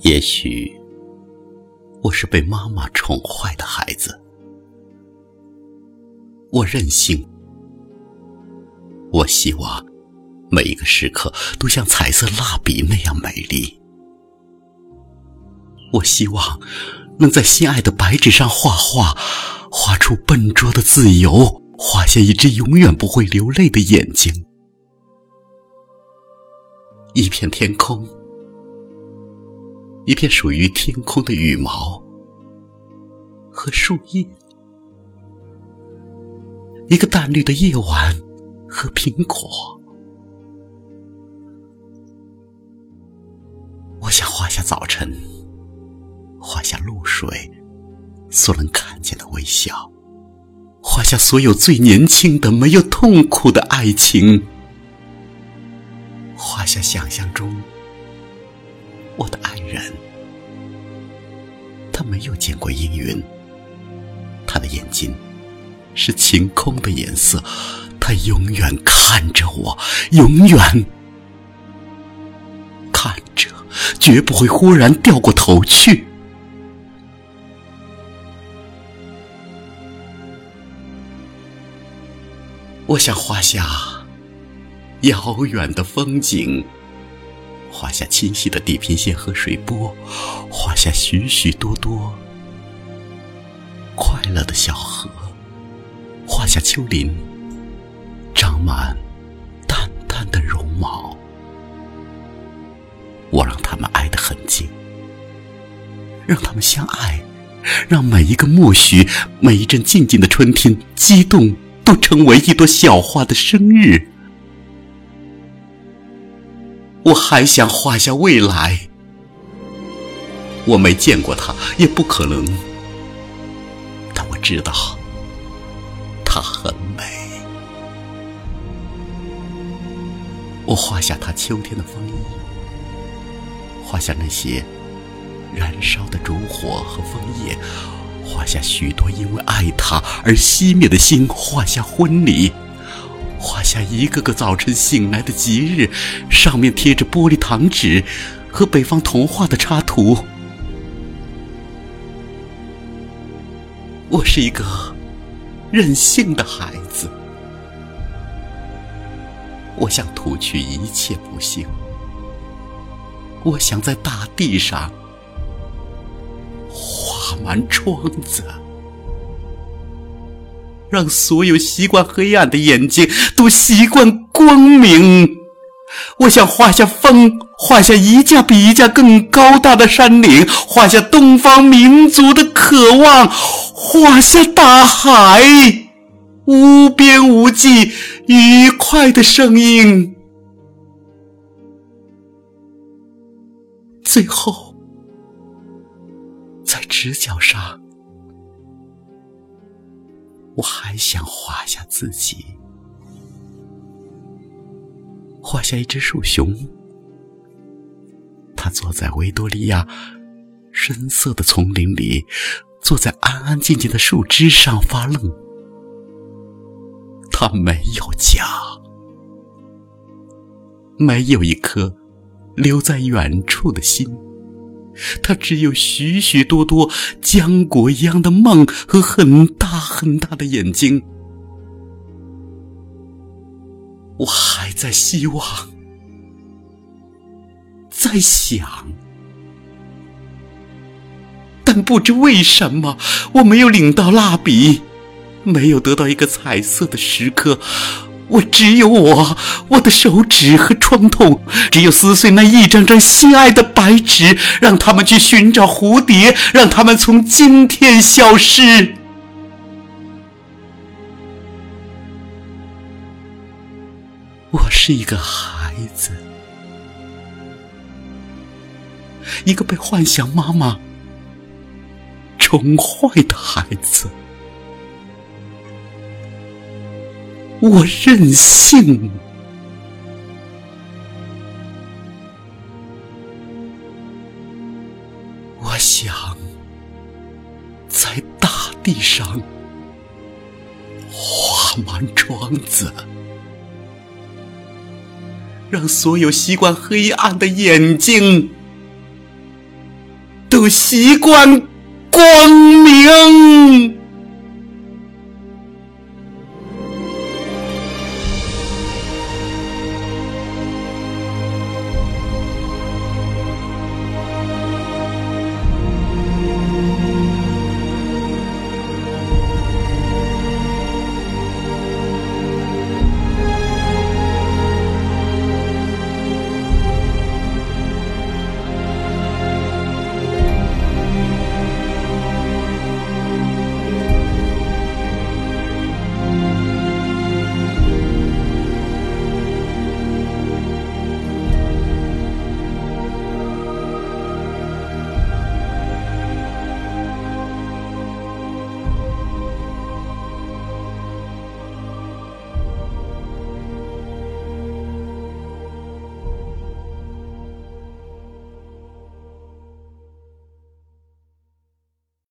也许我是被妈妈宠坏的孩子，我任性，我希望每一个时刻都像彩色蜡笔那样美丽，我希望能在心爱的白纸上画画，画出笨拙的自由，画下一只永远不会流泪的眼睛，一片天空。一片属于天空的羽毛和树叶，一个淡绿的夜晚和苹果。我想画下早晨，画下露水所能看见的微笑，画下所有最年轻的、没有痛苦的爱情，画下想象中。我的爱人，他没有见过阴云，他的眼睛是晴空的颜色，他永远看着我，永远看着，绝不会忽然掉过头去。我想画下遥远的风景。画下清晰的地平线和水波，画下许许多多快乐的小河，画下丘陵长满淡淡的绒毛。我让他们挨得很近，让他们相爱，让每一个默许，每一阵静静的春天，激动都成为一朵小花的生日。我还想画下未来，我没见过她，也不可能，但我知道她很美。我画下她秋天的风衣，画下那些燃烧的烛火和枫叶，画下许我因为爱他而熄灭的心，画下婚礼。画下一个个早晨醒来的吉日，上面贴着玻璃糖纸和北方童话的插图。我是一个任性的孩子，我想涂去一切不幸，我想在大地上画满窗子。让所有习惯黑暗的眼睛都习惯光明。我想画下风，画下一架比一架更高大的山岭，画下东方民族的渴望，画下大海无边无际愉快的声音。最后，在直角上。我还想画下自己，画下一只树熊，它坐在维多利亚深色的丛林里，坐在安安静静的树枝上发愣。它没有家，没有一颗留在远处的心。他只有许许多多浆果一样的梦和很大很大的眼睛。我还在希望，在想，但不知为什么，我没有领到蜡笔，没有得到一个彩色的时刻。我只有我，我的手指和创痛，只有撕碎那一张张心爱的白纸，让他们去寻找蝴蝶，让他们从今天消失。我是一个孩子，一个被幻想妈妈宠坏的孩子。我任性，我想在大地上画满窗子，让所有习惯黑暗的眼睛都习惯光明。